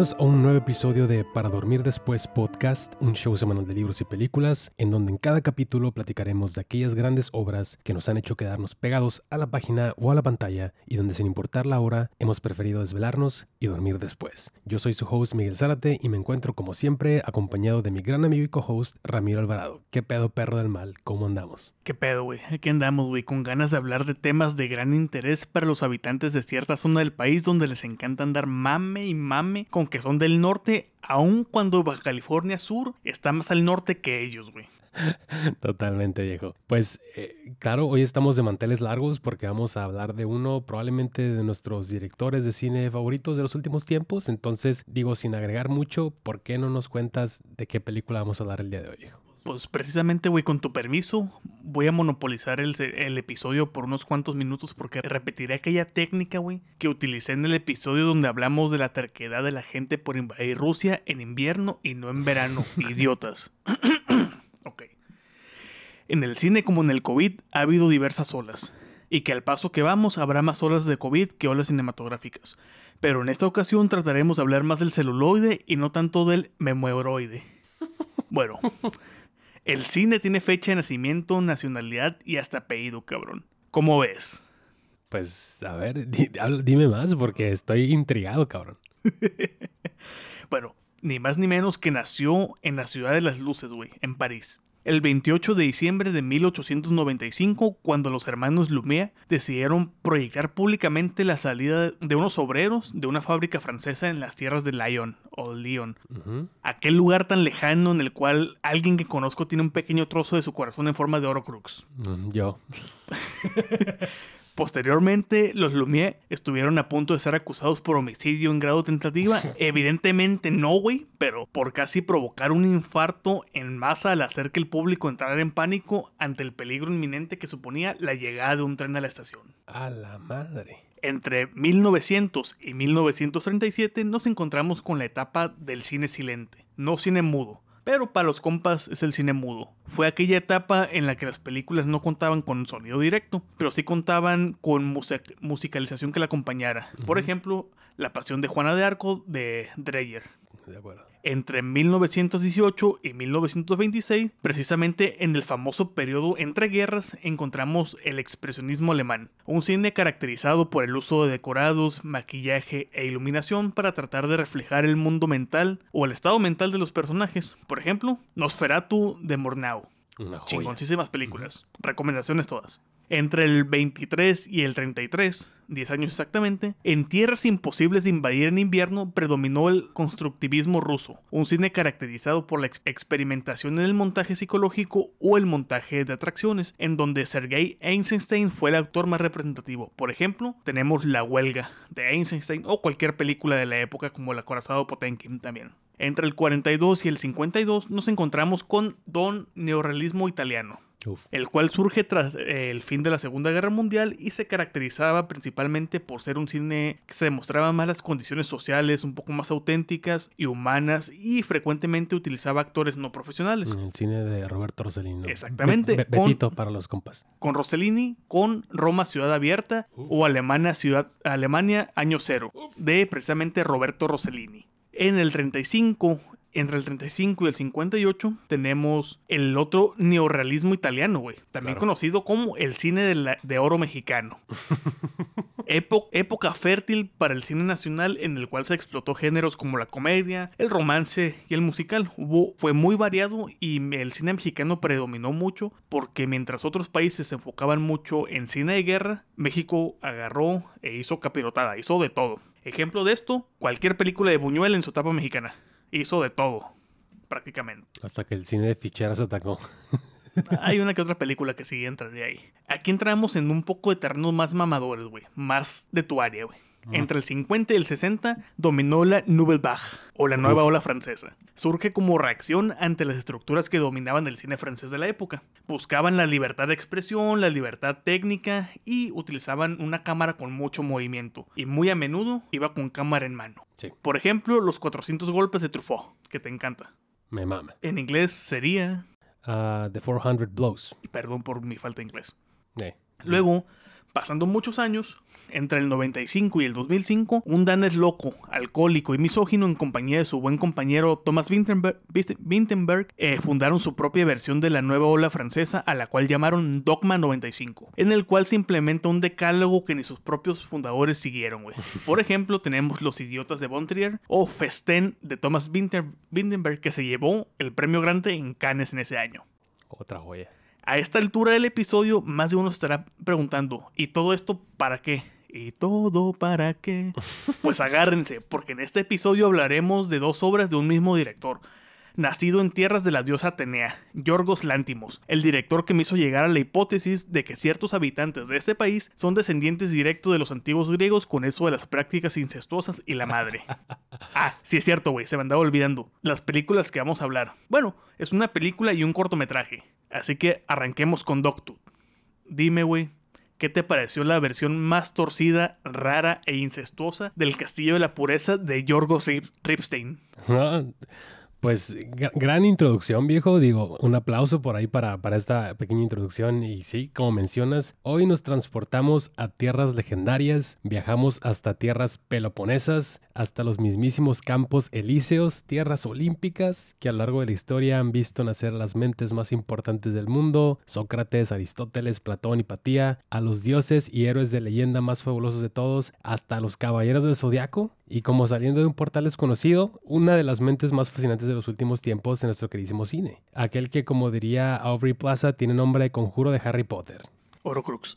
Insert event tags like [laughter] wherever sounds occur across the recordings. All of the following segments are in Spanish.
Bienvenidos a un nuevo episodio de Para Dormir Después Podcast, un show semanal de libros y películas, en donde en cada capítulo platicaremos de aquellas grandes obras que nos han hecho quedarnos pegados a la página o a la pantalla y donde sin importar la hora hemos preferido desvelarnos y dormir después. Yo soy su host Miguel Zárate y me encuentro como siempre acompañado de mi gran amigo y co-host Ramiro Alvarado. ¿Qué pedo perro del mal? ¿Cómo andamos? ¿Qué pedo, güey? Aquí andamos, güey, con ganas de hablar de temas de gran interés para los habitantes de cierta zona del país donde les encanta andar mame y mame con que son del norte, aun cuando California Sur está más al norte que ellos, güey. [laughs] Totalmente, viejo. Pues eh, claro, hoy estamos de manteles largos porque vamos a hablar de uno probablemente de nuestros directores de cine favoritos de los últimos tiempos. Entonces, digo, sin agregar mucho, ¿por qué no nos cuentas de qué película vamos a hablar el día de hoy, viejo? Pues precisamente, güey, con tu permiso, voy a monopolizar el, el, episodio por unos cuantos minutos porque repetiré aquella técnica, güey, que utilicé en el episodio donde hablamos de la terquedad de la gente por invadir Rusia en invierno y no en verano. [laughs] Idiotas. [coughs] ok. En el cine como en el COVID ha habido diversas olas, y que al paso que vamos habrá más olas de COVID que olas cinematográficas. Pero en esta ocasión trataremos de hablar más del celuloide y no tanto del memoeroide. [laughs] Bueno, el cine tiene fecha de nacimiento, nacionalidad y hasta apellido, cabrón. ¿Cómo ves? Pues, a ver, [laughs] dime más porque estoy intrigado, cabrón. [laughs] bueno, ni más ni menos que nació en la ciudad de las luces, güey, en París el 28 de diciembre de 1895, cuando los hermanos Lumière decidieron proyectar públicamente la salida de unos obreros de una fábrica francesa en las tierras de Lyon o Lyon. Aquel lugar tan lejano en el cual alguien que conozco tiene un pequeño trozo de su corazón en forma de oro crux. Mm, yo. [laughs] Posteriormente, los Lumière estuvieron a punto de ser acusados por homicidio en grado tentativa. [laughs] Evidentemente no, güey, pero por casi provocar un infarto en masa al hacer que el público entrara en pánico ante el peligro inminente que suponía la llegada de un tren a la estación. A la madre. Entre 1900 y 1937 nos encontramos con la etapa del cine silente, no cine mudo pero para los compas es el cine mudo. Fue aquella etapa en la que las películas no contaban con sonido directo, pero sí contaban con musicalización que la acompañara. Por ejemplo, La Pasión de Juana de Arco de Dreyer. De acuerdo entre 1918 y 1926, precisamente en el famoso periodo entre guerras, encontramos el expresionismo alemán, un cine caracterizado por el uso de decorados, maquillaje e iluminación para tratar de reflejar el mundo mental o el estado mental de los personajes. Por ejemplo, Nosferatu de Murnau. Chingoncísimas películas. Recomendaciones todas. Entre el 23 y el 33, 10 años exactamente, en tierras imposibles de invadir en invierno predominó el constructivismo ruso, un cine caracterizado por la experimentación en el montaje psicológico o el montaje de atracciones, en donde Sergei Eisenstein fue el actor más representativo. Por ejemplo, tenemos La huelga de Eisenstein o cualquier película de la época como El acorazado Potenkin también. Entre el 42 y el 52 nos encontramos con Don Neorrealismo Italiano, el cual surge tras eh, el fin de la Segunda Guerra Mundial y se caracterizaba principalmente por ser un cine que se demostraba más las condiciones sociales, un poco más auténticas y humanas y frecuentemente utilizaba actores no profesionales. El cine de Roberto Rossellini. Exactamente. Betito para los compas. Con Rossellini, con Roma Ciudad Abierta o Alemania, Ciudad, Alemania Año Cero, de precisamente Roberto Rossellini. En el 35 entre el 35 y el 58 tenemos el otro neorrealismo italiano, güey. También conocido como el cine de, oro mexicano. [laughs] época fértil para el cine nacional en el cual se explotó géneros como la comedia, el romance y el musical. Hubo, fue muy variado y el cine mexicano predominó mucho porque mientras otros países se enfocaban mucho en cine de guerra, México agarró e hizo capirotada, hizo de todo. Ejemplo de esto, cualquier película de Buñuel en su etapa mexicana hizo de todo, prácticamente. Hasta que el cine de ficheras atacó. [laughs] Hay una que otra película que sigue entra de ahí. Aquí entramos en un poco de terrenos más mamadores, güey. Más de tu área, güey. Entre el 50 y el 60 dominó la Nouvelle Vague, o la nueva ola francesa. Surge como reacción ante las estructuras que dominaban el cine francés de la época. Buscaban la libertad de expresión, la libertad técnica y utilizaban una cámara con mucho movimiento. Y muy a menudo iba con cámara en mano. Sí. Por ejemplo, los 400 golpes de Truffaut, que te encanta. Me mama. En inglés sería... Ah, the 400 Blows. Perdón por mi falta de inglés. Eh. Luego, pasando muchos años, entre el 95 y el 2005, un danés loco, alcohólico y misógino en compañía de su buen compañero Thomas Vinterberg, Vinterberg eh, fundaron su propia versión de la nueva ola francesa a la cual llamaron Dogma 95, en el cual se implementa un decálogo que ni sus propios fundadores siguieron, güey. [laughs] Por ejemplo, tenemos Los Idiotas de Bontrier o Festen de Thomas Vinter Vinterberg que se llevó el premio grande en Cannes en ese año. Otra joya. A esta altura del episodio, más de uno estará preguntando, ¿y todo esto para qué? ¿Y todo para qué? [laughs] Pues agárrense, porque en este episodio hablaremos de dos obras de un mismo director. Nacido en tierras de la diosa Atenea, Yorgos Lántimos, el director que me hizo llegar a la hipótesis de que ciertos habitantes de este país son descendientes directos de los antiguos griegos con eso de las prácticas incestuosas y la madre. [laughs] Ah, sí es cierto, güey, se me andaba olvidando. Las películas que vamos a hablar. Bueno, es una película y un cortometraje. Así que arranquemos con Doctor. Dime, güey, ¿qué te pareció la versión más torcida, rara e incestuosa del Castillo de la Pureza de Yorgos Ripstein? Pues gran introducción, viejo. Digo, un aplauso por ahí para, para esta pequeña introducción. Y sí, como mencionas, hoy nos transportamos a tierras legendarias, viajamos hasta tierras peloponesas, hasta los mismísimos campos elíseos, tierras olímpicas, que a lo largo de la historia han visto nacer las mentes más importantes del mundo, Sócrates, Aristóteles, Platón y Patía, a los dioses y héroes de leyenda más fabulosos de todos, hasta los caballeros del zodiaco, y como saliendo de un portal desconocido, una de las mentes más fascinantes de los últimos tiempos en nuestro queridísimo cine. Aquel que, como diría Aubrey Plaza, tiene nombre de conjuro de Harry Potter. Orocrux.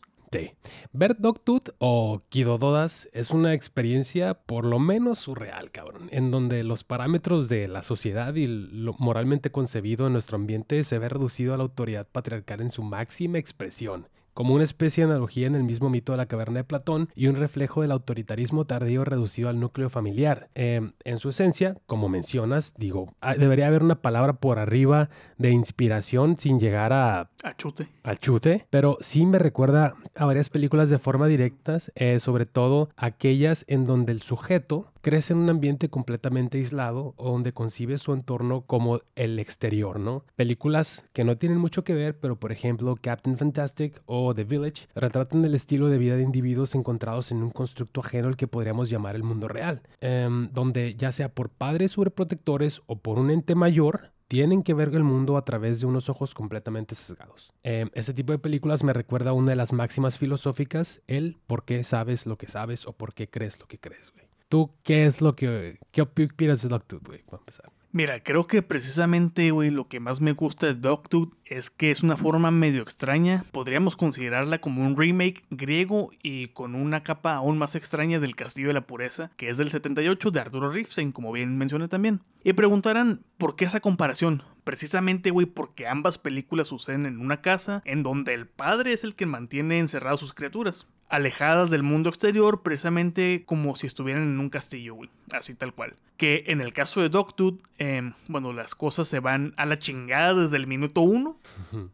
Ver Dogtooth o Kidododas es una experiencia por lo menos surreal, cabrón, en donde los parámetros de la sociedad y lo moralmente concebido en nuestro ambiente se ve reducido a la autoridad patriarcal en su máxima expresión como una especie de analogía en el mismo mito de la caverna de Platón y un reflejo del autoritarismo tardío reducido al núcleo familiar. Em, en su esencia, como mencionas, digo, debería haber una palabra por arriba de inspiración sin llegar a... A chute. Al chute, pero sí me recuerda a varias películas de forma directa, eh, sobre todo aquellas en donde el sujeto crece en un ambiente completamente aislado o donde concibe su entorno como el exterior, ¿no? Películas que no tienen mucho que ver, pero por ejemplo Captain Fantastic o The Village retratan el estilo de vida de individuos encontrados en un constructo ajeno al que podríamos llamar el mundo real, em, donde ya sea por padres sobreprotectores o por un ente mayor, tienen que ver el mundo a través de unos ojos completamente sesgados. Eh, ese tipo de películas me recuerda a una de las máximas filosóficas, el por qué sabes lo que sabes o por qué crees lo que crees, güey. ¿Tú qué es lo que... ¿Qué opinas de Dogtooth, güey? Para empezar. Mira, creo que precisamente, güey, lo que más me gusta de Dogtooth es que es una forma medio extraña. Podríamos considerarla como un remake griego y con una capa aún más extraña del Castillo de la Pureza, que es del 78 de Arturo Ripstein, como bien mencioné también. Y preguntarán, ¿por qué esa comparación? Precisamente, güey, porque ambas películas suceden en una casa en donde el padre es el que mantiene encerradas sus criaturas alejadas del mundo exterior, precisamente como si estuvieran en un castillo, güey. Así tal cual. Que en el caso de Dogtooth, em, bueno, las cosas se van a la chingada desde el minuto uno,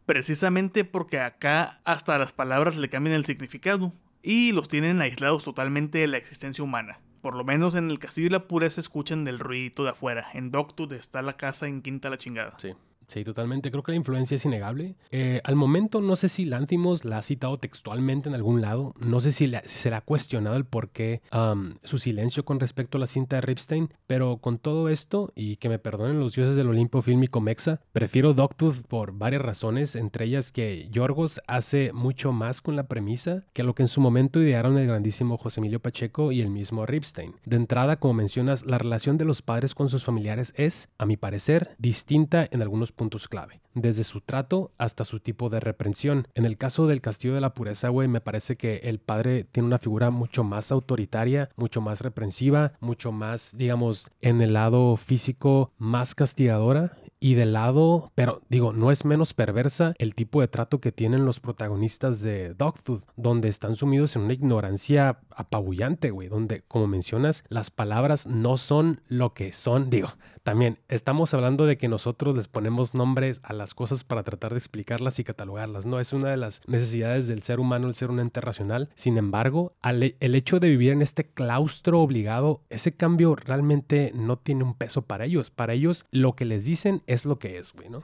precisamente porque acá hasta las palabras le cambian el significado y los tienen aislados totalmente de la existencia humana. Por lo menos en el castillo y la pureza escuchan del ruidito de afuera. En Dogtooth está la casa en quinta la chingada. Sí. Sí, totalmente. Creo que la influencia es innegable. Eh, al momento no sé si Lantimos la ha citado textualmente en algún lado. No sé si, se le ha cuestionado el por qué su silencio con respecto a la cinta de Ripstein. Pero con todo esto, y que me perdonen los dioses del Olimpo fílmico Mexa, prefiero Dogtooth por varias razones. Entre ellas que Yorgos hace mucho más con la premisa que lo que en su momento idearon el grandísimo José Emilio Pacheco y el mismo Ripstein. De entrada, como mencionas, la relación de los padres con sus familiares es, a mi parecer, distinta en algunos clave, desde su trato hasta su tipo de reprensión. En el caso del Castillo de la Pureza, güey, me parece que el padre tiene una figura mucho más autoritaria, mucho más reprensiva, mucho más, digamos, en el lado físico, más castigadora y del lado, pero digo, no es menos perversa el tipo de trato que tienen los protagonistas de Dogtooth, donde están sumidos en una ignorancia apabullante, güey, donde, como mencionas, las palabras no son lo que son. Digo, también estamos hablando de que nosotros les ponemos nombres a las cosas para tratar de explicarlas y catalogarlas, ¿no? Es una de las necesidades del ser humano el ser un ente racional. Sin embargo, el hecho de vivir en este claustro obligado, ese cambio realmente no tiene un peso para ellos. Para ellos, lo que les dicen es lo que es, güey, ¿no?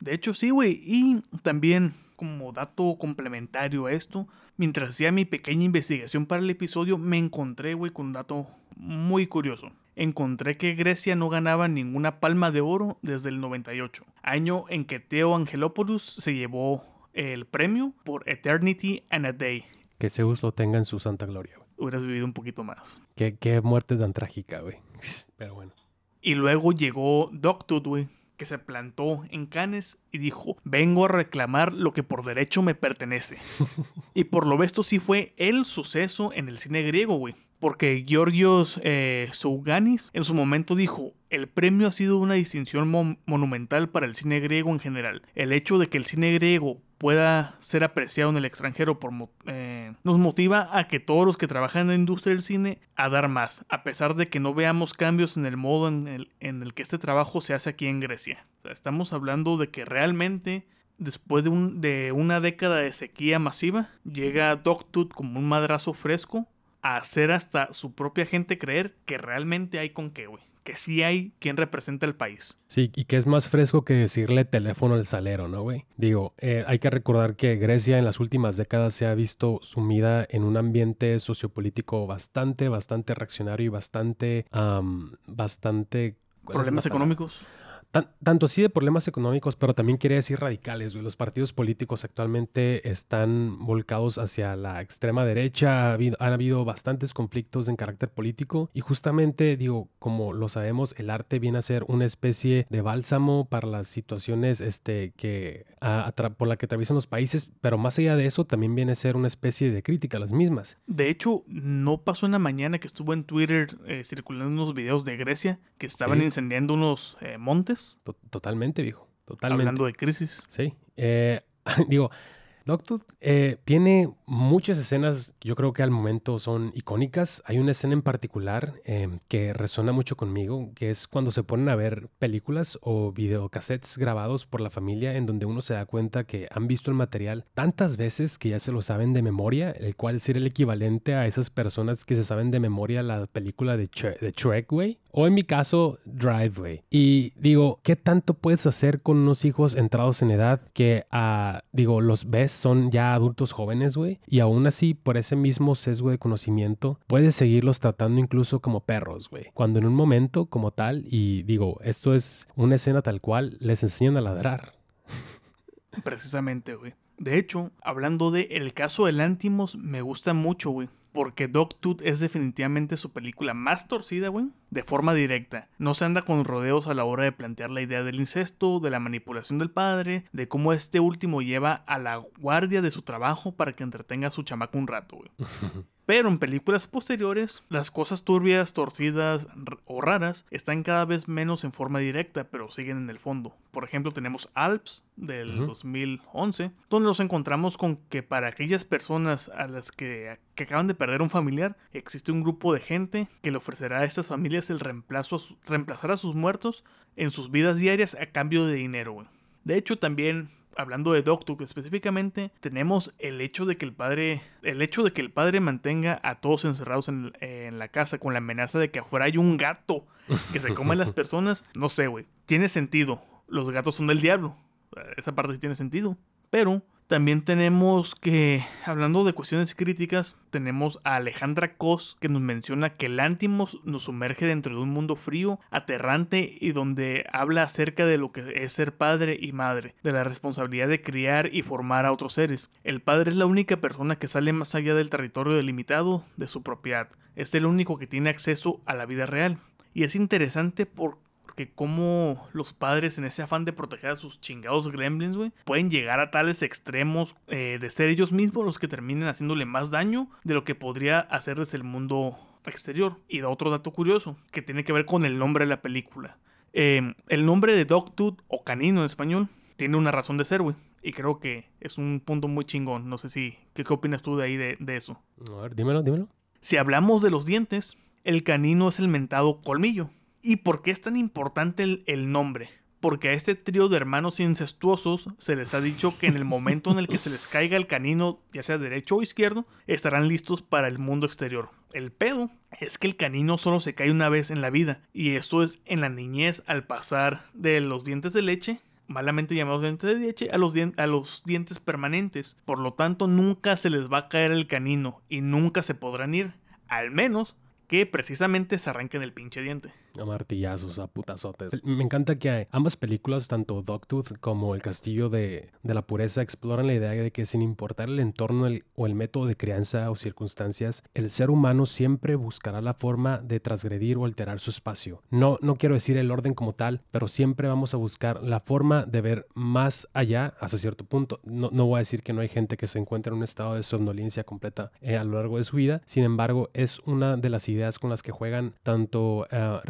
De hecho, sí, güey. Y también, como dato complementario a esto, mientras hacía mi pequeña investigación para el episodio, me encontré, güey, con un dato muy curioso encontré que Grecia no ganaba ninguna palma de oro desde el 98, año en que Theo Angelopoulos se llevó el premio por Eternity and a Day. Que Zeus lo tenga en su santa gloria, güey. Hubieras vivido un poquito más. Qué, qué muerte tan trágica, güey. [laughs] Pero bueno. Y luego llegó Doctor, güey, que se plantó en Cannes y dijo, vengo a reclamar lo que por derecho me pertenece. [laughs] y por lo visto sí fue el suceso en el cine griego, güey. Porque Georgios eh, Souganis en su momento dijo, el premio ha sido una distinción monumental para el cine griego en general. El hecho de que el cine griego pueda ser apreciado en el extranjero por, eh, nos motiva a que todos los que trabajan en la industria del cine a dar más, a pesar de que no veamos cambios en el modo en el, en el que este trabajo se hace aquí en Grecia. estamos hablando de que realmente después de, un, de una década de sequía masiva, llega Dogtooth como un madrazo fresco a hacer hasta su propia gente creer que realmente hay con qué, güey. Que sí hay quien representa el país. Sí, y que es más fresco que decirle teléfono al salero, ¿no, güey? Digo, eh, hay que recordar que Grecia en las últimas décadas se ha visto sumida en un ambiente sociopolítico bastante, bastante reaccionario y bastante, bastante... ¿Problemas económicos? Tanto así de problemas económicos, pero también quiere decir radicales. Los partidos políticos actualmente están volcados hacia la extrema derecha. Ha habido, han habido bastantes conflictos en carácter político y justamente, digo, como lo sabemos, el arte viene a ser una especie de bálsamo para las situaciones este, que, por la que atraviesan los países, pero más allá de eso, también viene a ser una especie de crítica a las mismas. De hecho, no pasó una mañana que estuvo en Twitter eh, circulando unos videos de Grecia que estaban incendiando unos eh, montes Totalmente, viejo. Totalmente. Hablando de crisis. Sí. Eh, [laughs] digo, Doctor eh, tiene muchas escenas, yo creo que al momento son icónicas. Hay una escena en particular em, que resuena mucho conmigo, que es cuando se ponen a ver películas o videocassettes grabados por la familia en donde uno se da cuenta que han visto el material tantas veces que ya se lo saben de memoria, el cual sería el equivalente a esas personas que se saben de memoria la película de, de Trek, güey, o en mi caso, Driveway. Y digo, ¿qué tanto puedes hacer con unos hijos entrados en edad que, uh, digo, los ves, son ya adultos jóvenes, güey? Y aún así, por ese mismo sesgo de conocimiento, puedes seguirlos tratando incluso como perros, güey. Cuando en un momento como tal, y digo, esto es una escena tal cual, les enseñan a ladrar. Precisamente, güey. De hecho, hablando de el caso del Antimos, me gusta mucho, güey porque Dogtooth es definitivamente su película más torcida, güey, de forma directa. No se anda con rodeos a la hora de plantear la idea del incesto, de la manipulación del padre, de cómo este último lleva a la guardia de su trabajo para que entretenga a su chamaco un rato, güey. [laughs] Pero en películas posteriores, las cosas turbias, torcidas o raras están cada vez menos en forma directa, pero siguen en el fondo. Por ejemplo, tenemos Alps del 2011, donde nos encontramos con que para aquellas personas a las que, acaban de perder un familiar, existe un grupo de gente que le ofrecerá a estas familias el reemplazo reemplazar a sus muertos en sus vidas diarias a cambio de dinero. De hecho, también hablando de Doctor específicamente, tenemos el hecho de que el padre, el hecho de que el padre mantenga a todos encerrados en, la casa con la amenaza de que afuera hay un gato que se come a las [laughs] personas, no sé, güey. Tiene sentido. Los gatos son del diablo. Esa parte sí tiene sentido. Pero también tenemos que, hablando de cuestiones críticas, tenemos a Alejandra Cos que nos menciona que el Antimos nos sumerge dentro de un mundo frío, aterrante y donde habla acerca de lo que es ser padre y madre, de la responsabilidad de criar y formar a otros seres. El padre es la única persona que sale más allá del territorio delimitado de su propiedad, es el único que tiene acceso a la vida real. Y es interesante por que cómo los padres en ese afán de proteger a sus chingados gremlins, güey, pueden llegar a tales extremos eh, de ser ellos mismos los que terminen haciéndole más daño de lo que podría hacerles el mundo exterior. Y da otro dato curioso, que tiene que ver con el nombre de la película. Eh, el nombre de Dogtooth o canino en español tiene una razón de ser, güey. Y creo que es un punto muy chingón. No sé si. ¿Qué, qué opinas tú de ahí de, de eso? A ver, dímelo, dímelo. Si hablamos de los dientes, el canino es el mentado colmillo. ¿Y por qué es tan importante el, nombre? Porque a este trío de hermanos incestuosos se les ha dicho que en el momento en el que se les caiga el canino, ya sea derecho o izquierdo, estarán listos para el mundo exterior. El pedo es que el canino solo se cae una vez en la vida, y esto es en la niñez al pasar de los dientes de leche malamente llamados dientes de leche, a los, a los dientes permanentes. Por lo tanto, nunca se les va a caer el canino y nunca se podrán ir, al menos que precisamente se arranquen el pinche diente. A martillazos, a putazotes. Me encanta que ambas películas, tanto Dogtooth como El Castillo de, de, la Pureza, exploran la idea de que sin importar el entorno el, o el método de crianza o circunstancias, el ser humano siempre buscará la forma de transgredir o alterar su espacio. No, no quiero decir el orden como tal, pero siempre vamos a buscar la forma de ver más allá hasta cierto punto. No, no voy a decir que no hay gente que se encuentra en un estado de somnolencia completa eh, a lo largo de su vida. Sin embargo, es una de las ideas con las que juegan tanto uh,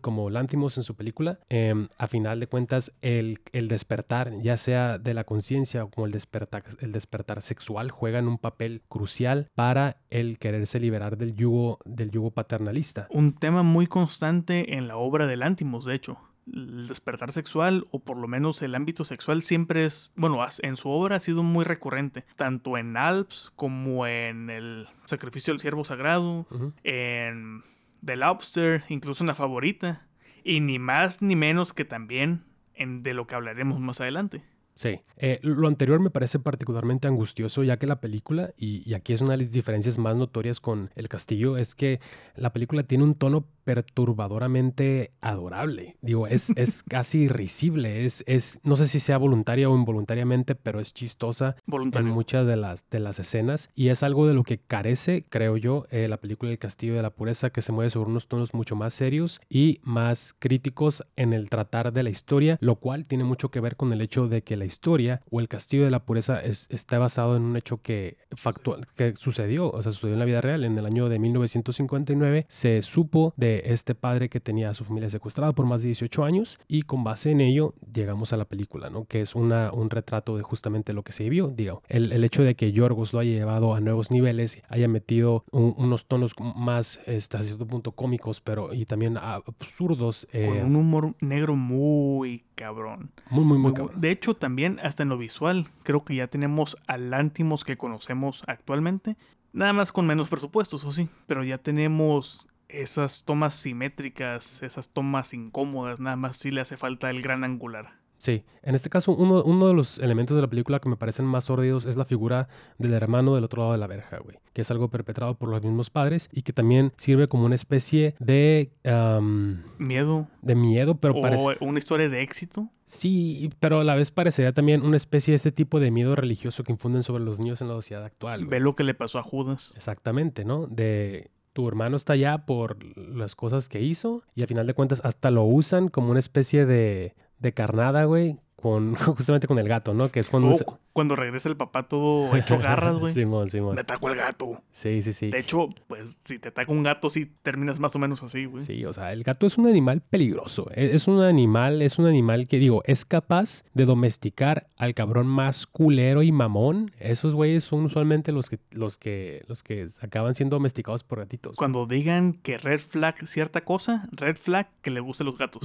Como Lantimos en su película. Eh, a final de cuentas, el, el despertar, ya sea de la conciencia o como el despertar, el despertar sexual, juegan un papel crucial para el quererse liberar del yugo, del yugo paternalista. Un tema muy constante en la obra de Lantimos, de hecho. El despertar sexual, o por lo menos el ámbito sexual, siempre es, bueno, en su obra ha sido muy recurrente, tanto en Alps como en El Sacrificio del Siervo Sagrado, uh -huh. en The Lobster, incluso en la favorita, y ni más ni menos que también en de lo que hablaremos más adelante. Sí, eh, lo anterior me parece particularmente angustioso ya que la película, y, aquí es una de las diferencias más notorias con El Castillo, es que la película tiene un tono perturbadoramente adorable. Digo, es, es [laughs] casi risible, es, es, no sé si sea voluntaria o involuntariamente, pero es chistosa Voluntario. en muchas de las, de las escenas y es algo de lo que carece, creo yo, eh, la película El Castillo de la Pureza, que se mueve sobre unos tonos mucho más serios y más críticos en el tratar de la historia, lo cual tiene mucho que ver con el hecho de que la historia o el Castillo de la Pureza es, está basado en un hecho que, factual, que sucedió, o sea, sucedió en la vida real. En el año de 1959 se supo de este padre que tenía a su familia secuestrada por más de 18 años y con base en ello llegamos a la película, ¿no? Que es una, un retrato de justamente lo que se vivió, digo, el, el hecho de que Yorgos lo haya llevado a nuevos niveles, haya metido un, unos tonos más este, hasta cierto punto cómicos, pero y también absurdos. Eh, con un humor negro muy cabrón. Muy, muy, muy cabrón. De hecho, también hasta en lo visual, creo que ya tenemos al Antimos que conocemos actualmente. Nada más con menos presupuestos, o sí. Pero ya tenemos esas tomas simétricas, esas tomas incómodas, nada más sí le hace falta el gran angular. Sí, en este caso uno, uno, de los elementos de la película que me parecen más sórdidos es la figura del hermano del otro lado de la verja, güey, que es algo perpetrado por los mismos padres y que también sirve como una especie de... Um, miedo. De miedo, pero o una historia de éxito. Sí, pero a la vez parecería también una especie de este tipo de miedo religioso que infunden sobre los niños en la sociedad actual. Ve lo que le pasó a Judas. Exactamente, ¿no? De tu hermano está allá por las cosas que hizo y al final de cuentas hasta lo usan como una especie de, de carnada, güey, con [laughs] justamente con el gato, ¿no? Que es cuando... Oh, se... Cuando regresa el papá todo hecho garras, güey. [laughs] Simón, Simón. Me atacó el gato. Sí, sí, sí. De hecho, pues si te ataca un gato, sí terminas más o menos así, güey. Sí, o sea, el gato es un animal peligroso. Es un animal, es un animal que, digo, es capaz de domesticar al cabrón más culero y mamón. Esos güeyes son usualmente los que, los que, los que acaban siendo domesticados por gatitos. Cuando digan que red flag cierta cosa, red flag que le gusten los gatos.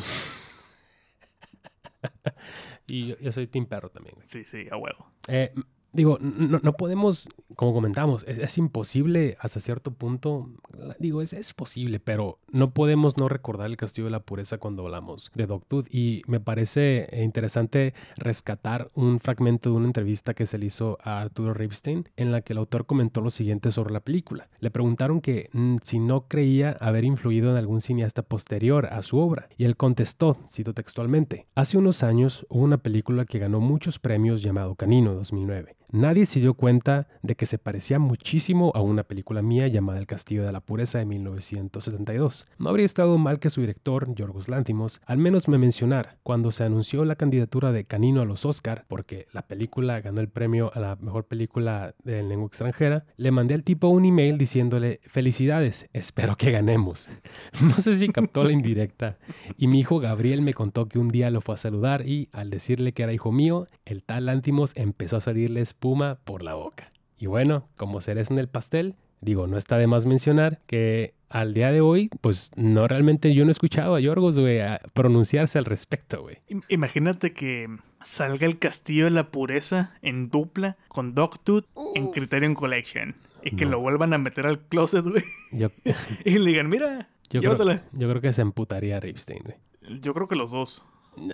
[laughs] y yo, yo, soy Team Perro también. Güey. Sí, sí, a huevo. Eh, digo, no, no, podemos, como comentamos, es, es, imposible hasta cierto punto. Digo, es, es, posible, pero no podemos no recordar el Castillo de la Pureza cuando hablamos de Dogtooth. Y me parece interesante rescatar un fragmento de una entrevista que se le hizo a Arturo Ripstein, en la que el autor comentó lo siguiente sobre la película. Le preguntaron que mm, si no creía haber influido en algún cineasta posterior a su obra. Y él contestó, cito textualmente, hace unos años hubo una película que ganó muchos premios llamado Canino 2009. Nadie se dio cuenta de que se parecía muchísimo a una película mía llamada El Castillo de la Pureza de 1972. No habría estado mal que su director, Yorgos Lántimos, al menos me mencionara cuando se anunció la candidatura de Canino a los Oscar, porque la película ganó el premio a la mejor película de lengua extranjera, le mandé al tipo un email diciéndole felicidades, espero que ganemos. [laughs] No sé si captó la indirecta. Y mi hijo Gabriel me contó que un día lo fue a saludar y al decirle que era hijo mío, el tal Lántimos empezó a salirle espuma por la boca. Y bueno, como cereza en el pastel, digo, no está de más mencionar que al día de hoy, pues no realmente yo no he escuchado a Yorgos, güey, a pronunciarse al respecto, güey. Imagínate que salga el Castillo de la Pureza en dupla con Dogtooth en Criterion Collection y que lo vuelvan a meter al closet, güey. [laughs] y le digan, mira, yo llévatela. Creo, yo creo que se emputaría a Ripstein, güey. Yo creo que los dos.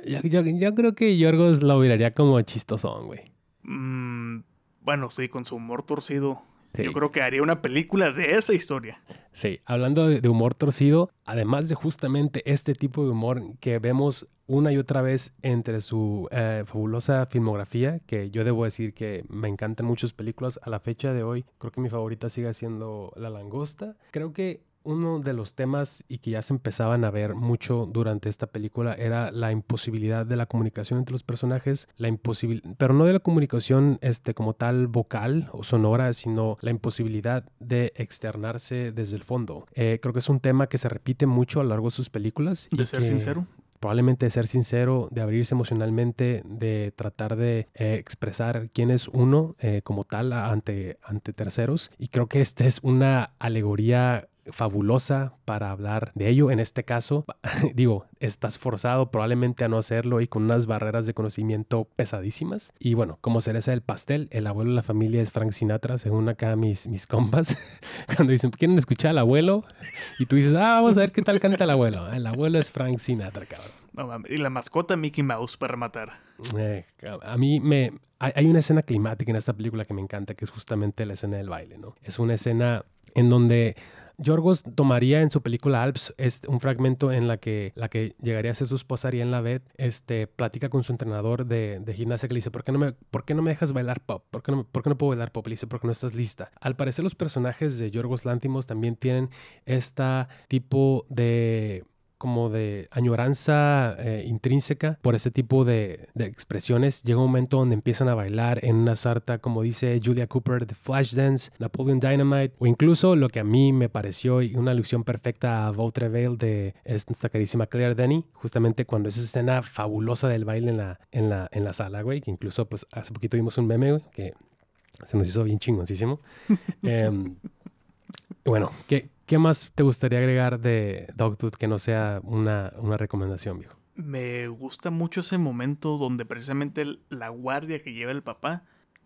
Yo, creo que Yorgos lo miraría como chistosón, güey. Mm, bueno, sí, con su humor torcido. Yo creo que haría una película de esa historia. Sí, hablando de, humor torcido, además de justamente este tipo de humor que vemos una y otra vez entre su eh, fabulosa filmografía, que yo debo decir que me encantan muchas películas a la fecha de hoy, creo que mi favorita sigue siendo La Langosta. Creo que uno de los temas y que ya se empezaban a ver mucho durante esta película era la imposibilidad de la comunicación entre los personajes, la imposibilidad, pero no de la comunicación este, como tal vocal o sonora, sino la imposibilidad de externarse desde el fondo. Eh, creo que es un tema que se repite mucho a lo largo de sus películas. De ser sincero probablemente de ser sincero, de abrirse emocionalmente, de tratar de eh, expresar quién es uno eh, como tal ante, ante terceros. Y creo que esta es una alegoría fabulosa para hablar de ello. En este caso, [laughs] digo, estás forzado probablemente a no hacerlo y con unas barreras de conocimiento pesadísimas. Y bueno, como cereza del pastel, el abuelo de la familia es Frank Sinatra, según acá mis, mis compas. [laughs] Cuando dicen, ¿quieren escuchar al abuelo? Y tú dices, ah, vamos a ver qué tal canta el abuelo. El abuelo es Frank Sinatra, cabrón. y la mascota Mickey Mouse para matar. Eh, a mí me... Hay una escena climática en esta película que me encanta, que es justamente la escena del baile, ¿no? Es una escena en donde Yorgos tomaría en su película Alps este, un fragmento en la que la que llegaría a ser su esposa Ariel Lavet, este, platica con su entrenador de, gimnasia que le dice, ¿por qué, no me, ¿por qué no me dejas bailar pop? ¿Por qué, no, ¿Por qué no puedo bailar pop? Le dice, porque no estás lista. Al parecer los personajes de Yorgos Lántimos también tienen esta tipo de como de añoranza eh, intrínseca por ese tipo de, expresiones. Llega un momento donde empiezan a bailar en una sarta, como dice Julia Cooper, de Flashdance, Napoleon Dynamite, o incluso lo que a mí me pareció una alusión perfecta a Vaudreuil de esta carísima Claire Denny, justamente cuando esa escena fabulosa del baile en la, en la, en la sala, güey, que incluso pues hace poquito vimos un meme, güey, que se nos hizo bien chingoncísimo. [laughs] Em, bueno, ¿qué, ¿Qué más te gustaría agregar de Dogtooth que no sea una, una recomendación, viejo? Me gusta mucho ese momento donde precisamente la guardia que lleva el papá,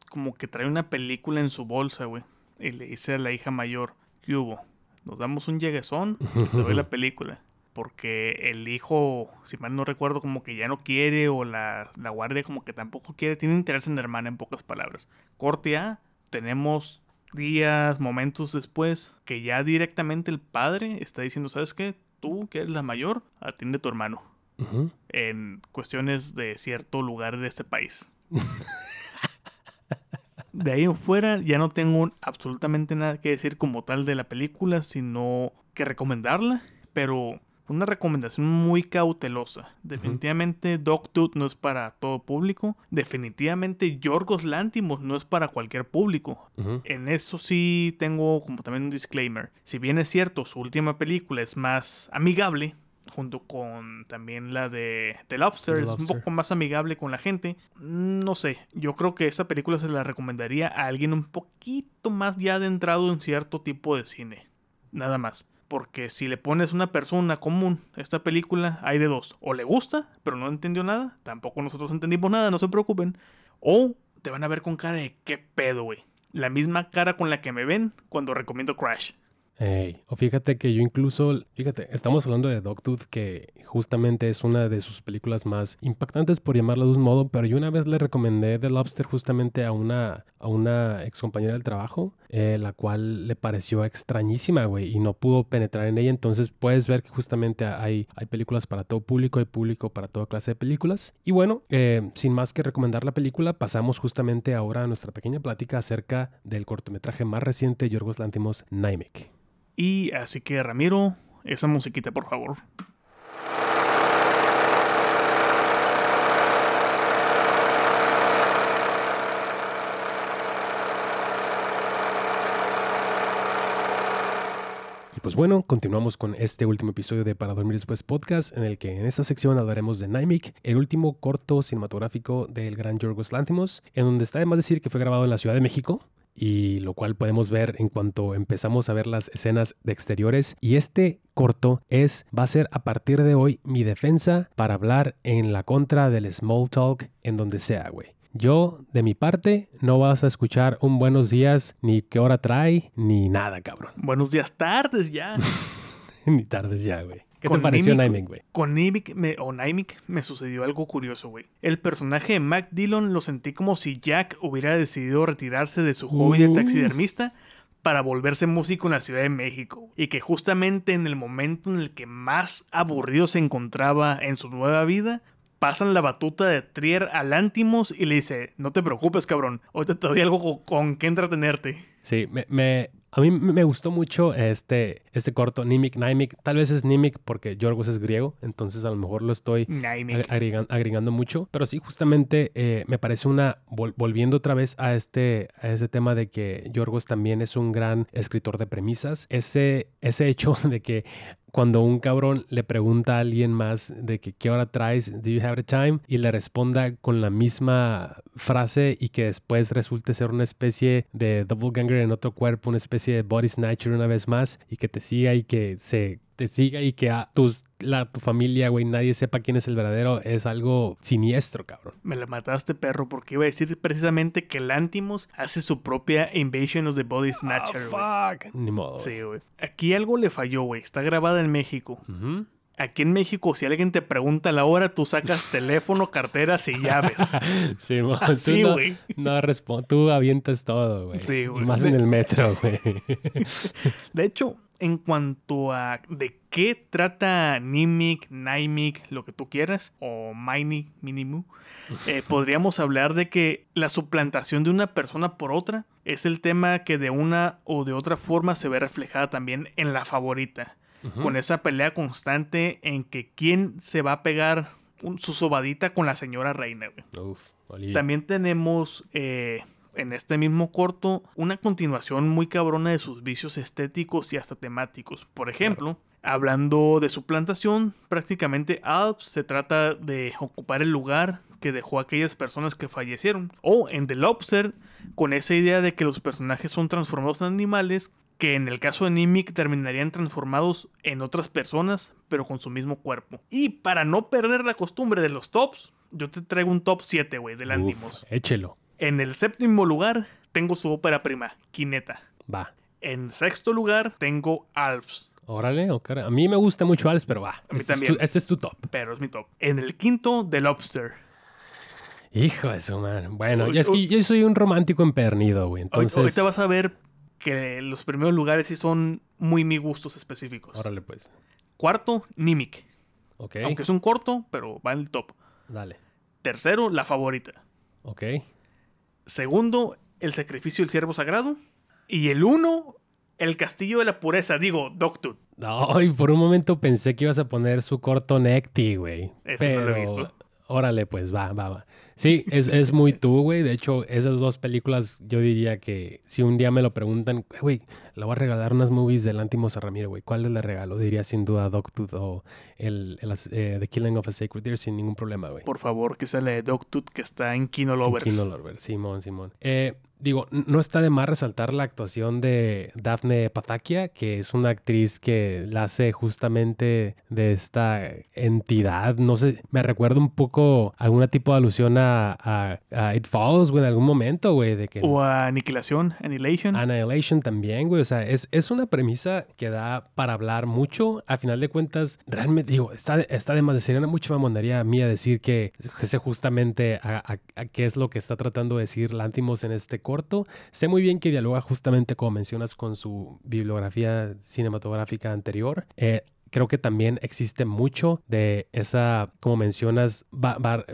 como que trae una película en su bolsa, güey. Y le dice a la hija mayor, ¿qué hubo? Nos damos un lleguesón y te doy la [laughs] película. Porque el hijo, si mal no recuerdo, como que ya no quiere, o la, la guardia como que tampoco quiere, tiene interés en la hermana, en pocas palabras. Corte A, tenemos días, momentos después, que ya directamente el padre está diciendo, ¿sabes qué? Tú, que eres la mayor, atiende a tu hermano. En cuestiones de cierto lugar de este país. [laughs] de ahí en fuera ya no tengo absolutamente nada que decir como tal de la película, sino que recomendarla. Pero una recomendación muy cautelosa. Definitivamente Dogtooth no es para todo público. Definitivamente Yorgos Lantimos no es para cualquier público. En eso sí tengo como también un disclaimer. Si bien es cierto, su última película es más amigable, junto con también la de The Lobster, es un poco más amigable con la gente. No sé, yo creo que esa película se la recomendaría a alguien un poquito más ya adentrado en cierto tipo de cine. Nada más. Porque si le pones una persona común esta película, hay de dos. O le gusta, pero no entendió nada. Tampoco nosotros entendimos nada, no se preocupen. O te van a ver con cara de qué pedo, güey. La misma cara con la que me ven cuando recomiendo Crash. O fíjate que yo incluso, fíjate, estamos hablando de Dogtooth, que justamente es una de sus películas más impactantes, por llamarlo de un modo, pero yo una vez le recomendé The Lobster justamente a una, a una ex compañera del trabajo, eh, la cual le pareció extrañísima, güey, y no pudo penetrar en ella. Entonces puedes ver que justamente hay, hay películas para todo público, hay público para toda clase de películas. Y bueno, eh, sin más que recomendar la película, pasamos justamente ahora a nuestra pequeña plática acerca del cortometraje más reciente de Yorgos Lantimos, Naimek. Y así que Ramiro, esa musiquita por favor. Y pues bueno, continuamos con este último episodio de Para Dormir Después podcast, en el que en esta sección hablaremos de Naimik, el último corto cinematográfico del gran Yorgos Lantimos, en donde está de más decir que fue grabado en la Ciudad de México, y lo cual podemos ver en cuanto empezamos a ver las escenas de exteriores. Y este corto es, va a ser a partir de hoy mi defensa para hablar en la contra del small talk en donde sea, güey. Yo, de mi parte, no vas a escuchar un buenos días, ni qué hora trae, ni nada, cabrón. Buenos días, tardes ya. [laughs] ni tardes ya, güey. ¿Qué te pareció güey? Con me, o me sucedió algo curioso, güey. El personaje de Mac Dillon lo sentí como si Jack hubiera decidido retirarse de su hobby de taxidermista para volverse músico en la Ciudad de México. Y que justamente en el momento en el que más aburrido se encontraba en su nueva vida, pasan la batuta de Trier al Antimos y le dice, no te preocupes, cabrón, hoy te doy algo con, con que entretenerte. Sí, me, me, a mí me gustó mucho este, este corto, Nimic, Naimik. Tal vez es Nimic porque Yorgos es griego, entonces a lo mejor lo estoy agregando, agregando, mucho. Pero sí, justamente eh, me parece una, volviendo otra vez a este, a ese tema de que Yorgos también es un gran escritor de premisas, ese, ese hecho [laughs] de que cuando un cabrón le pregunta a alguien más de que qué hora traes, do you have the time, y le responda con la misma frase y que después resulte ser una especie de double ganger en otro cuerpo, una especie de body snatcher una vez más y que te siga y que se te siga y que a tus, la, tu familia, güey, nadie sepa quién es el verdadero, es algo siniestro, cabrón. Me la mataste, perro, porque iba a decir precisamente que Lantimos hace su propia Invasion of the Body Snatcher, oh, fuck. Ni modo. Sí, güey. Aquí algo le falló, güey. Está grabada en México. Aquí en México, si alguien te pregunta la hora, tú sacas [laughs] teléfono, carteras y llaves. [laughs] Sí, [laughs] güey. No, no tú avientas todo, güey. Sí, güey. Más en el metro, güey. De hecho, en cuanto a de qué trata Nimic, Naimic, lo que tú quieras, o Mini, Minimu, eh, [laughs] podríamos hablar de que la suplantación de una persona por otra es el tema que de una o de otra forma se ve reflejada también en la favorita. Con esa pelea constante en que quién se va a pegar su sobadita con la señora reina. También tenemos eh, en este mismo corto una continuación muy cabrona de sus vicios estéticos y hasta temáticos. Por ejemplo, hablando de su plantación, prácticamente Alps se trata de ocupar el lugar que dejó aquellas personas que fallecieron. O en The Lobster, con esa idea de que los personajes son transformados en animales, que en el caso de Nimic terminarían transformados en otras personas, pero con su mismo cuerpo. Y para no perder la costumbre de los tops, yo te traigo un top 7, güey, del Uf, Échelo. En el séptimo lugar tengo su ópera prima, Quineta. Va. En sexto lugar tengo Alps. Órale, okay. a mí me gusta mucho Alps, pero va. A mí este también. Es tu, este es tu top. Pero es mi top. En el quinto, The Lobster. Hijo de su man. Bueno, es que yo soy un romántico empernido, güey. Entonces... Ahorita vas a ver que los primeros lugares sí son muy mi gustos específicos. Órale, pues. Cuarto, Nimic. Ok. Aunque es un corto, pero va en el top. Dale. Tercero, La Favorita. Ok. Segundo, El sacrificio del siervo sagrado. Y el uno, El castillo de la pureza, digo, Doctor. Ay, por un momento pensé que ibas a poner su corto Necti, güey. Eso no lo he visto. Órale, pues va, va, va. Sí, es, es muy tú, güey. De hecho, esas dos películas, yo diría que si un día me lo preguntan, güey, le voy a regalar unas movies del Antimos a Ramiro, güey. ¿Cuál le regalo? Diría sin duda Dogtooth o el, eh, The Killing of a Sacred Deer sin ningún problema, güey. Por favor, que sale de Dogtooth que está en Kino Lover. Kino Lover, Simón, Simón. Eh, digo, no está de más resaltar la actuación de Daphne Patakia, que es una actriz que la hace justamente de esta entidad. No sé, me recuerda un poco a algún tipo de alusión a a, a, It Follows, güey, en algún momento, güey. De que, o a Aniquilación, Annihilation. Annihilation también, güey. O sea, es, es una premisa que da para hablar mucho. A final de cuentas, realmente, digo, está, está de más de ser una mucha mamonería mía decir que sé justamente a, qué es lo que está tratando de decir Lantimos en este corto. Sé muy bien que dialoga justamente, como mencionas, con su bibliografía cinematográfica anterior. Eh, creo que también existe mucho de esa, como mencionas,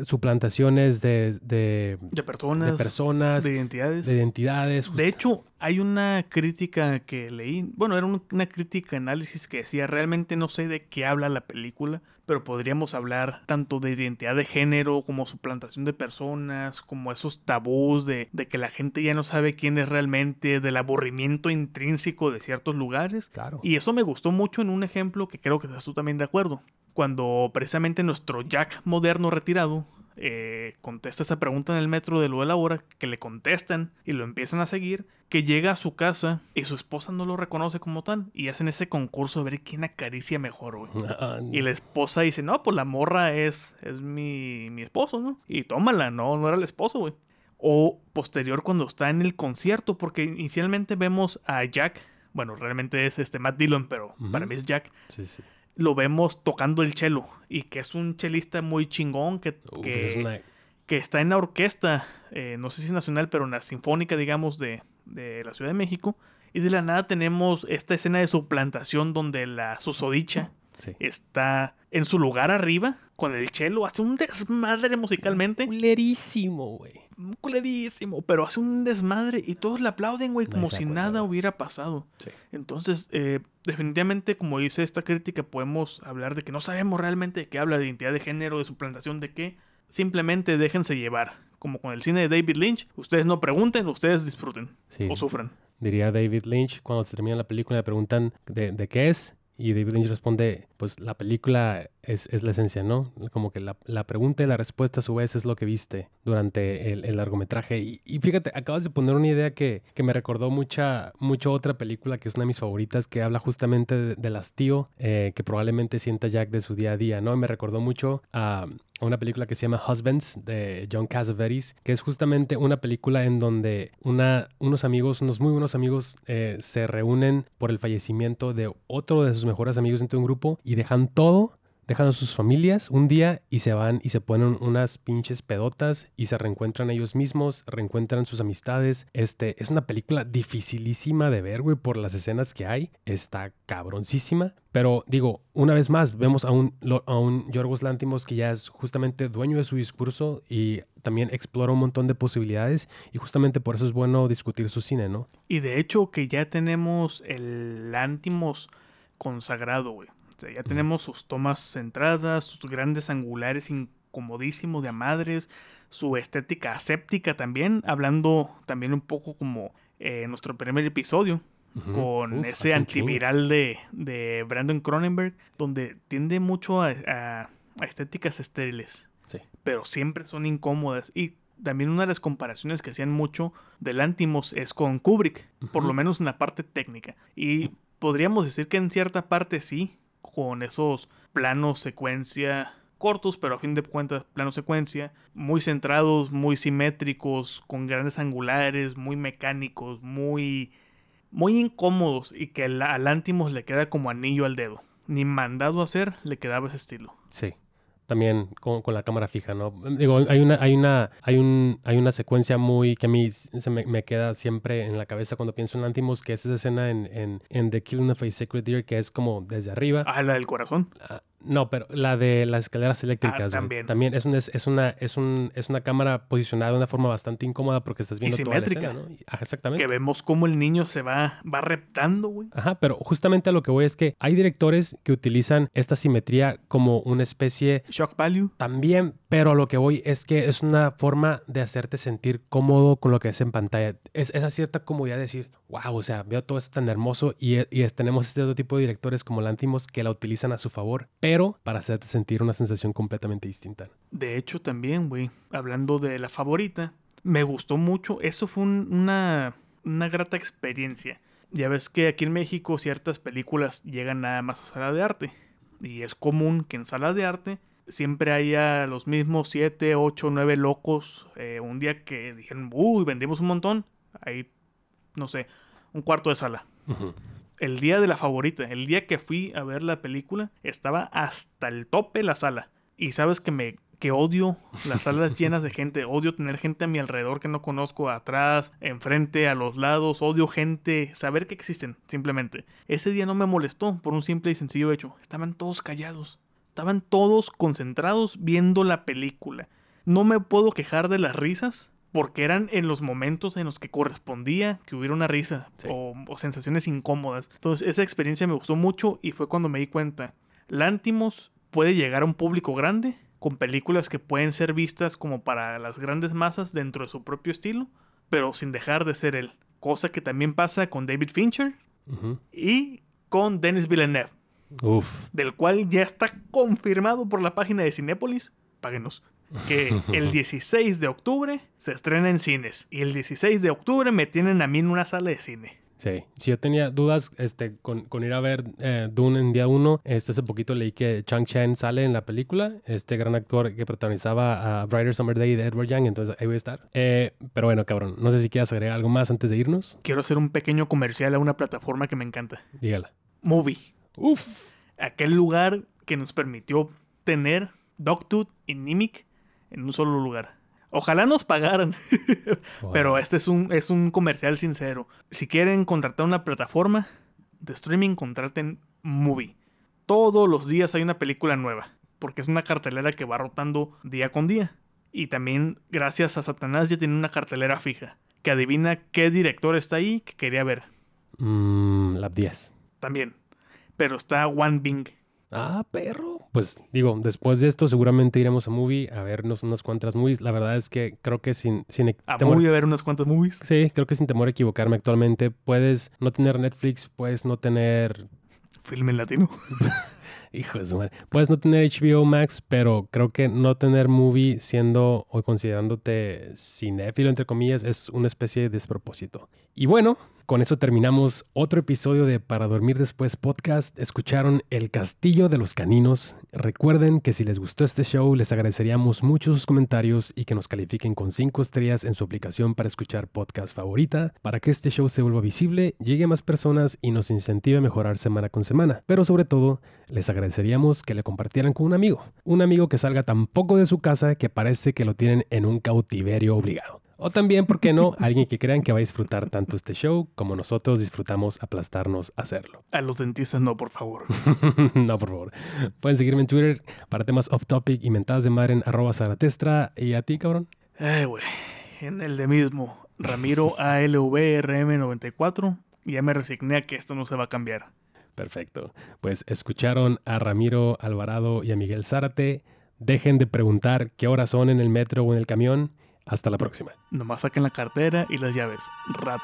suplantaciones de, de, personas, de personas, de identidades. De identidades. De hecho, hay una crítica que leí, bueno, era una crítica análisis que decía, realmente no sé de qué habla la película, pero podríamos hablar tanto de identidad de género como suplantación de personas, como esos tabús de, de que la gente ya no sabe quién es realmente, del aburrimiento intrínseco de ciertos lugares. Claro. Y eso me gustó mucho en un ejemplo que creo que estás tú también de acuerdo. Cuando precisamente nuestro Jack moderno retirado eh, contesta esa pregunta en el metro de lo de la hora, que le contestan y lo empiezan a seguir, que llega a su casa y su esposa no lo reconoce como tal y hacen ese concurso de ver quién acaricia mejor, güey. Y la esposa dice, no, pues la morra es, es mi, mi esposo, ¿no? Y tómala, no, no era el esposo, güey. O posterior cuando está en el concierto, porque inicialmente vemos a Jack, bueno, realmente es este Matt Dillon, pero para mí es Jack. Sí, sí lo vemos tocando el cello y que es un chelista muy chingón que, que, está en la orquesta, eh, no sé si nacional, pero en la sinfónica, digamos, de, de, la Ciudad de México. Y de la nada tenemos esta escena de suplantación donde la susodicha está en su lugar arriba con el cello, hace un desmadre musicalmente. Culerísimo, güey. Culerísimo, pero hace un desmadre y todos le aplauden, güey, como si nada hubiera pasado. Entonces, eh, definitivamente, como dice esta crítica, podemos hablar de que no sabemos realmente de qué habla, de identidad de género, de suplantación, de qué. Simplemente déjense llevar. Como con el cine de David Lynch, ustedes no pregunten, ustedes disfruten o sufran. Diría David Lynch, cuando se termina la película, le preguntan de, de qué es y David Lynch responde, pues la película es, es la esencia, ¿no? Como que la, la, pregunta y la respuesta a su vez es lo que viste durante el, el largometraje. Y, fíjate, acabas de poner una idea que, que, me recordó mucha, mucho otra película que es una de mis favoritas, que habla justamente de, del hastío eh, que probablemente sienta Jack de su día a día, ¿no? me recordó mucho a una película que se llama Husbands de John Cassavetes, que es justamente una película en donde una, unos amigos, unos muy buenos amigos, eh, se reúnen por el fallecimiento de otro de sus mejores amigos dentro de un grupo y dejan todo dejan a sus familias un día y se van y se ponen unas pinches pedotas y se reencuentran ellos mismos, reencuentran sus amistades. Este es una película dificilísima de ver, güey, por las escenas que hay. Está cabroncísima. Pero digo, una vez más, vemos a un, a un Yorgos Lántimos que ya es justamente dueño de su discurso y también explora un montón de posibilidades y justamente por eso es bueno discutir su cine, ¿no? Y de hecho que ya tenemos el Lántimos consagrado, güey. Ya tenemos sus tomas centradas, sus grandes angulares incomodísimos de amadres, su estética aséptica también, hablando también un poco como en nuestro primer episodio, con ese antiviral de, de, Brandon Cronenberg, donde tiende mucho a, estéticas estériles, pero siempre son incómodas. Y también una de las comparaciones que hacían mucho del Antimos es con Kubrick, por lo menos en la parte técnica. Y podríamos decir que en cierta parte sí, con esos planos secuencia cortos, pero a fin de cuentas plano secuencia, muy centrados, muy simétricos, con grandes angulares, muy mecánicos, muy muy incómodos y que al Antimos le queda como anillo al dedo. Ni mandado a hacer le quedaba ese estilo. Sí también con, con, la cámara fija, ¿no? Digo, hay una, hay una, hay un, hay una secuencia muy que a mí se me, me queda siempre en la cabeza cuando pienso en Antimos, que es esa escena en, en, en The Killing of a Sacred Deer, que es como desde arriba. Ah, la del corazón. Ah, no, pero la de las escaleras eléctricas. Ah, también. También es, un, es, una, es, un, es una cámara posicionada de una forma bastante incómoda porque estás viendo toda la escena, ¿no? exactamente. Que vemos cómo el niño se va, va reptando, güey. Ajá, pero justamente a lo que voy es que hay directores que utilizan esta simetría como una especie... Shock value. También, pero a lo que voy es que es una forma de hacerte sentir cómodo con lo que es en pantalla. Es esa cierta comodidad de decir, wow, o sea, veo todo esto tan hermoso y, y tenemos este otro tipo de directores como Lantimos que la utilizan a su favor, pero para hacerte sentir una sensación completamente distinta. De hecho, también, güey, hablando de la favorita, me gustó mucho. Eso fue una, una grata experiencia. Ya ves que aquí en México ciertas películas llegan nada más a sala de arte. Y es común que en sala de arte siempre hay a los mismos 7, 8, 9 locos. Eh, un día que dijeron, uy, vendimos un montón. Ahí, no sé, un cuarto de sala. El día de la favorita, el día que fui a ver la película, estaba hasta el tope la sala. Y sabes que me que odio las [laughs] salas llenas de gente, odio tener gente a mi alrededor que no conozco, atrás, enfrente, a los lados, odio gente, saber que existen, simplemente. Ese día no me molestó por un simple y sencillo hecho, estaban todos callados, estaban todos concentrados viendo la película. No me puedo quejar de las risas, porque eran en los momentos en los que correspondía que hubiera una risa o, o, sensaciones incómodas. Entonces esa experiencia me gustó mucho y fue cuando me di cuenta. Lántimos puede llegar a un público grande con películas que pueden ser vistas como para las grandes masas dentro de su propio estilo, pero sin dejar de ser él. Cosa que también pasa con David Fincher y con Denis Villeneuve. Del cual ya está confirmado por la página de Cinépolis. Páguenos. Que [laughs] el 16 de octubre se estrena en cines. Y el 16 de octubre me tienen a mí en una sala de cine. Sí, si yo tenía dudas este, con, ir a ver eh, Dune en día uno, este, hace poquito leí que Chang Chen sale en la película, este gran actor que protagonizaba a Brighter Summer Day de Edward Young, entonces ahí voy a estar. Eh, pero bueno, cabrón, no sé si quieras agregar algo más antes de irnos. Quiero hacer un pequeño comercial a una plataforma que me encanta. Dígala. Movie. Uf. Aquel lugar que nos permitió tener Dogtooth y Nimic en un solo lugar. Ojalá nos pagaran. [laughs] Pero este es un, es un comercial sincero. Si quieren contratar una plataforma de streaming, contraten Movie. Todos los días hay una película nueva. Porque es una cartelera que va rotando día con día. Y también, gracias a Satanás, ya tiene una cartelera fija. Que adivina qué director está ahí que quería ver. Mm, la 10. También. Pero está One Bing. Ah, perro. Pues digo, después de esto seguramente iremos a movie a vernos unas cuantas movies. La verdad es que creo que sin, sin a movie a ver unas cuantas movies. Sí, creo que sin temor a equivocarme actualmente puedes no tener Netflix, puedes no tener film en latino. [laughs] Hijo de su madre. Puedes no tener HBO Max, pero creo que no tener movie siendo o considerándote cinéfilo, entre comillas, es una especie de despropósito. Y bueno, con eso terminamos otro episodio de Para Dormir Después podcast. Escucharon El Castillo de los Caninos. Recuerden que si les gustó este show, les agradeceríamos mucho sus comentarios y que nos califiquen con 5 estrellas en su aplicación para escuchar podcast favorita, para que este show se vuelva visible, llegue a más personas y nos incentive a mejorar semana con semana. Pero sobre todo, les agradeceríamos que le compartieran con un amigo. Un amigo que salga tan poco de su casa que parece que lo tienen en un cautiverio obligado. O también, ¿por qué no? [laughs] Alguien que crean que va a disfrutar tanto este show como nosotros disfrutamos aplastarnos a hacerlo. A los dentistas no, por favor. [laughs] no, por favor. Pueden seguirme en Twitter para temas off topic y mentadas de madre en arroba zaratestra. ¿Y a ti, cabrón? Eh, güey. En el de mismo. Ramiro [laughs] ALVRM94. Ya me resigné a que esto no se va a cambiar. Perfecto. Pues escucharon a Ramiro Alvarado y a Miguel Zárate. Dejen de preguntar qué horas son en el metro o en el camión hasta la próxima. Nomás saquen la cartera y las llaves. Rato.